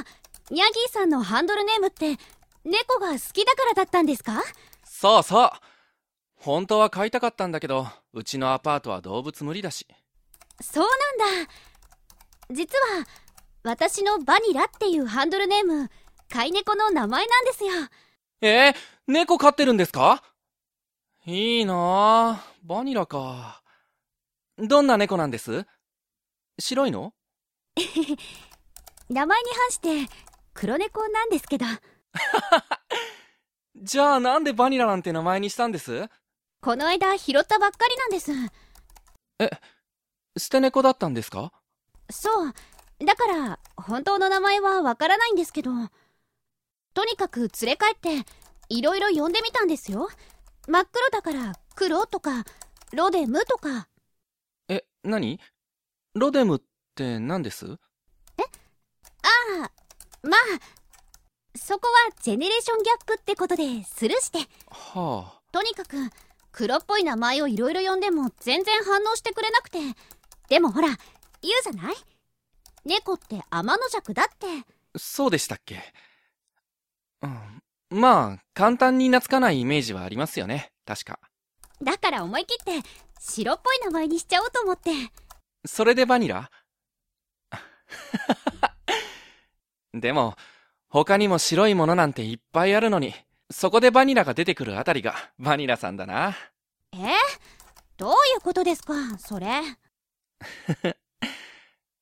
あニャギーさんのハンドルネームって猫が好きだからだったんですか？そうそう。本当は飼いたかったんだけどうちのアパートは動物無理だし。そうなんだ。実は私のバニラっていうハンドルネーム飼い猫の名前なんですよ。えー、猫飼ってるんですか？いいなあバニラか。どんな猫なんです？白いの？名前に反して黒猫なんですけど。じゃあなんでバニラなんて名前にしたんです？この間拾ったばっかりなんです。え捨て猫だったんですか？そう。だから本当の名前はわからないんですけど。とにかく連れ帰っていろいろ呼んでみたんですよ。真っ黒だから黒とかロデムとか。え何？ロデムって何です？ああまあそこはジェネレーションギャップってことでスルーして。はあ。とにかく黒っぽい名前をいろいろ呼んでも全然反応してくれなくて。でもほら言うじゃない？猫って天の弱だって。そうでしたっけ？うん。まあ簡単に懐かないイメージはありますよね。確か。だから思い切って白っぽい名前にしちゃおうと思って。それでバニラ？でも他にも白いものなんていっぱいあるのにそこでバニラが出てくるあたりがバニラさんだな。え？どういうことですかそれ？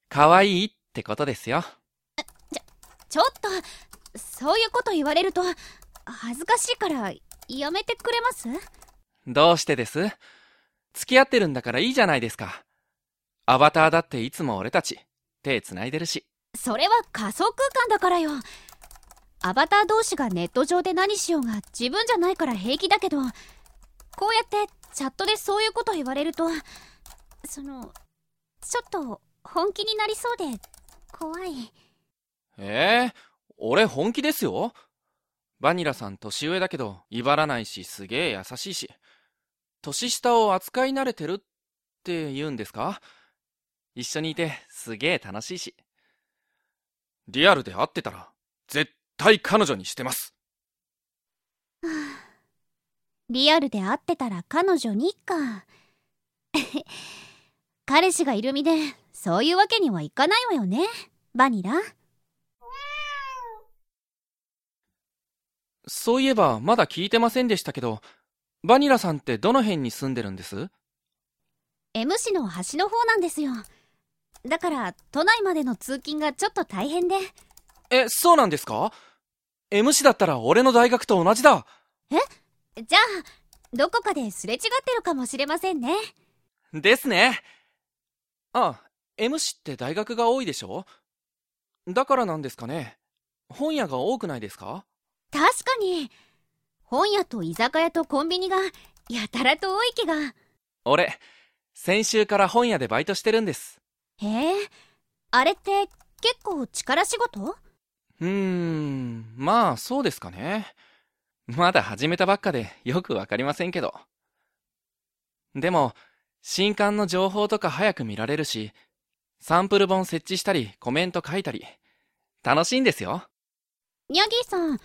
可愛いってことですよ。ちょっとそういうこと言われると恥ずかしいからやめてくれます？どうしてです？付き合ってるんだからいいじゃないですか。アバターだっていつも俺たち手繋いでるしそれは仮想空間だからよ。アバター同士がネット上で何しようが自分じゃないから平気だけど。こうやってチャットでそういうこと言われるとそのちょっと本気になりそうで怖い。ええ俺本気ですよ。バニラさん年上だけど威張らないしすげえ優しいし。年下を扱い慣れてるって言うんですか？一緒にいてすげえ楽しいし。リアルで会ってたら絶対彼女にしてます。リアルで会ってたら彼女にか。彼氏がいる身でそういうわけにはいかないわよね。バニラ。そういえばまだ聞いてませんでしたけどバニラさんってどの辺に住んでるんです？M 市の端の方なんですよだから都内までの通勤がちょっと大変で。えそうなんですか？M 市だったら俺の大学と同じだ。じゃあどこかですれ違ってるかもしれませんね。ですね。あ M 市って大学が多いでしょ？だからなんですかね？本屋が多くないですか？確かに。本屋と居酒屋とコンビニがやたらと多い気が。俺先週から本屋でバイトしてるんですへえ。あれって結構力仕事？うーん。まあそうですかね。まだ始めたばっかでよくわかりませんけど。でも新刊の情報とか早く見られるしサンプル本設置したりコメント書いたり楽しいんですよ。ニャギーさん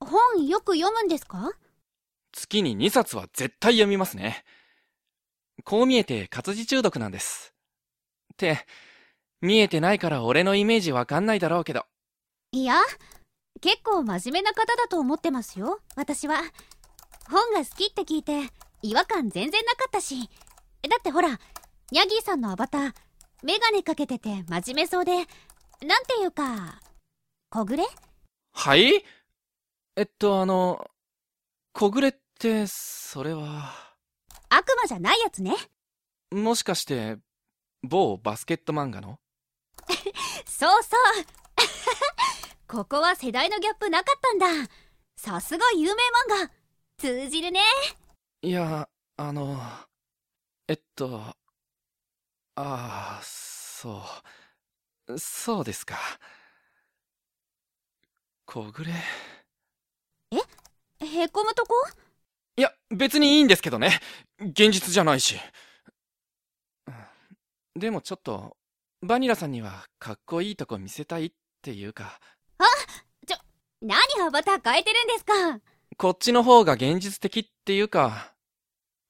本よく読むんですか？月に2冊は絶対読みますね。こう見えて活字中毒なんですって見えてないから俺のイメージわかんないだろうけど。いや結構真面目な方だと思ってますよ。私は。本が好きって聞いて違和感全然なかったし。だってほらニャギーさんのアバターメガネかけてて真面目そうでなんていうか小暮？はい？えっとあの小暮ってそれは。悪魔じゃないやつね。もしかして某バスケット漫画の？そうそう。ここは世代のギャップなかったんだ。さすが有名漫画。通じるね。いやあのえっとああそう。そうですか。小暮？へこむとこ？いや別にいいんですけどね。現実じゃないしでもちょっとバニラさんにはかっこいいとこ見せたいっていうか何アバター変えてるんですか？こっちの方が現実的っていうか、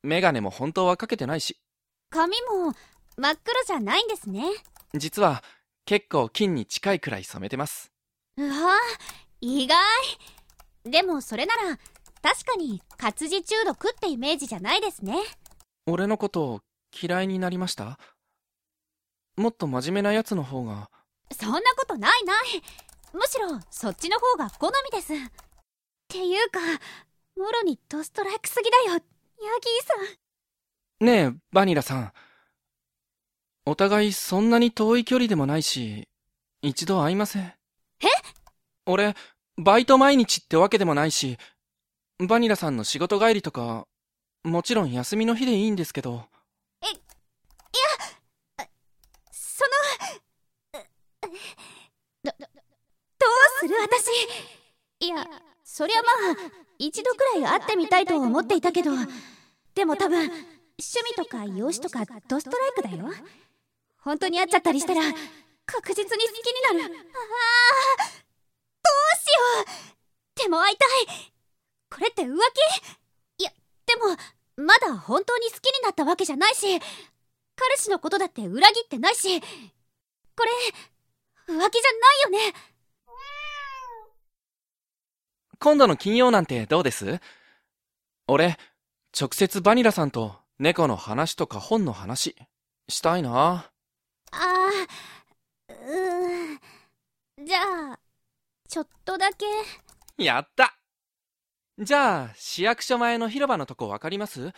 メガネも本当はかけてないし、髪も真っ黒じゃないんですね。実は結構金に近いくらい染めてます。うわ意外。でもそれなら、確かに活字中毒ってイメージじゃないですね。俺のこと嫌いになりました？もっと真面目なやつの方が、そんなことないない。むしろそっちの方が好みです。っていうか、もろにドストライクすぎだよ、ヤギーさん。ねえ、バニラさん。お互いそんなに遠い距離でもないし、一度会いません。え？俺、バイト毎日ってわけでもないし、バニラさんの仕事帰りとか、もちろん休みの日でいいんですけど、その、うど、どどうする私。いや、そりゃまあ、一度くらい会ってみたいと思っていたけど、でも多分、趣味とか容姿とかドストライクだよ。本当に会っちゃったりしたら、確実に好きになる。ああ、どうしよう。でも会いたい。これって浮気？いや、でも、まだ本当に好きになったわけじゃないし、彼氏のことだって裏切ってないし、これ、浮気じゃないよね。今度の金曜なんてどうです？俺、直接バニラさんと猫の話とか本の話、したいな。ああ、うーん。じゃあ、ちょっとだけ。やったじゃあ、市役所前の広場のとこわかります？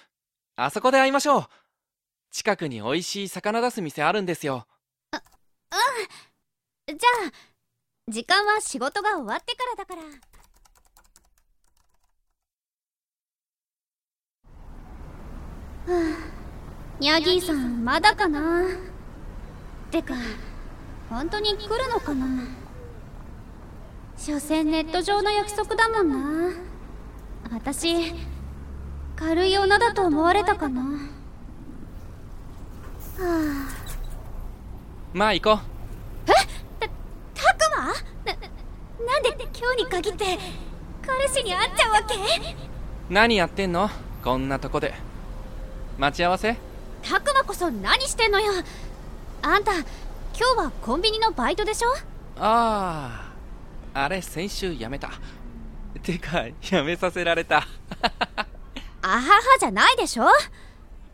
あそこで会いましょう。近くに美味しい魚出す店あるんですよ。じゃあ、時間は仕事が終わってからだから。はあ、ヤギーさん、まだかな？てか、本当に来るのかな？所詮ネット上の約束だもんな。私、軽い女だと思われたかな？はあ。まあ行こう。たくま？な、なんで今日に限って彼氏に会っちゃうわけ？何やってんの？こんなとこで。待ち合わせ？たくまこそ何してんのよ。あんた今日はコンビニのバイトでしょ？ああ、あれ先週やめた。てか、やめさせられた。あははじゃないでしょ？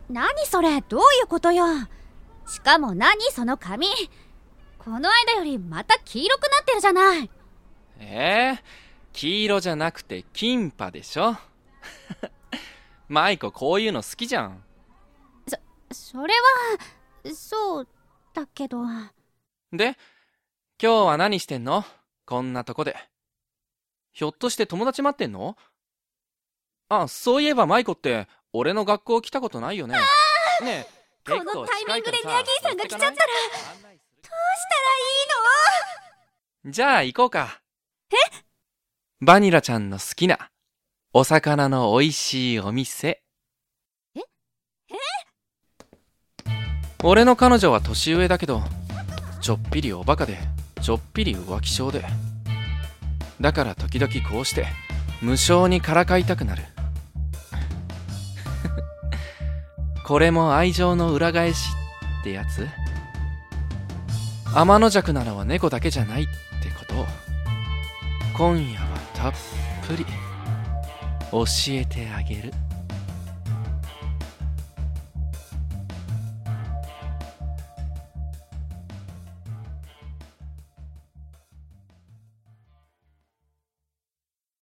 何それ？どういうことよ？しかも何その髪？この間よりまた黄色くなってるじゃない。えー、黄色じゃなくてキンパでしょ？マイコこういうの好きじゃん。それはそうだけどで、今日は何してんの？こんなとこで。ひょっとして友達待ってんの？あ、そういえばマイコって、俺の学校来たことないよね。ねえ、このタイミングでニャギーさんが来ちゃったらどうしたらいいの？じゃあ行こうか。え？バニラちゃんの好きな、お魚の美味しいお店。え俺の彼女は年上だけど、ちょっぴりおバカで、ちょっぴり浮気症で。だから時々こうして、無性にからかいたくなる。これも愛情の裏返しってやつ？天の弱なのは猫だけじゃないってことを今夜はたっぷり教えてあげる。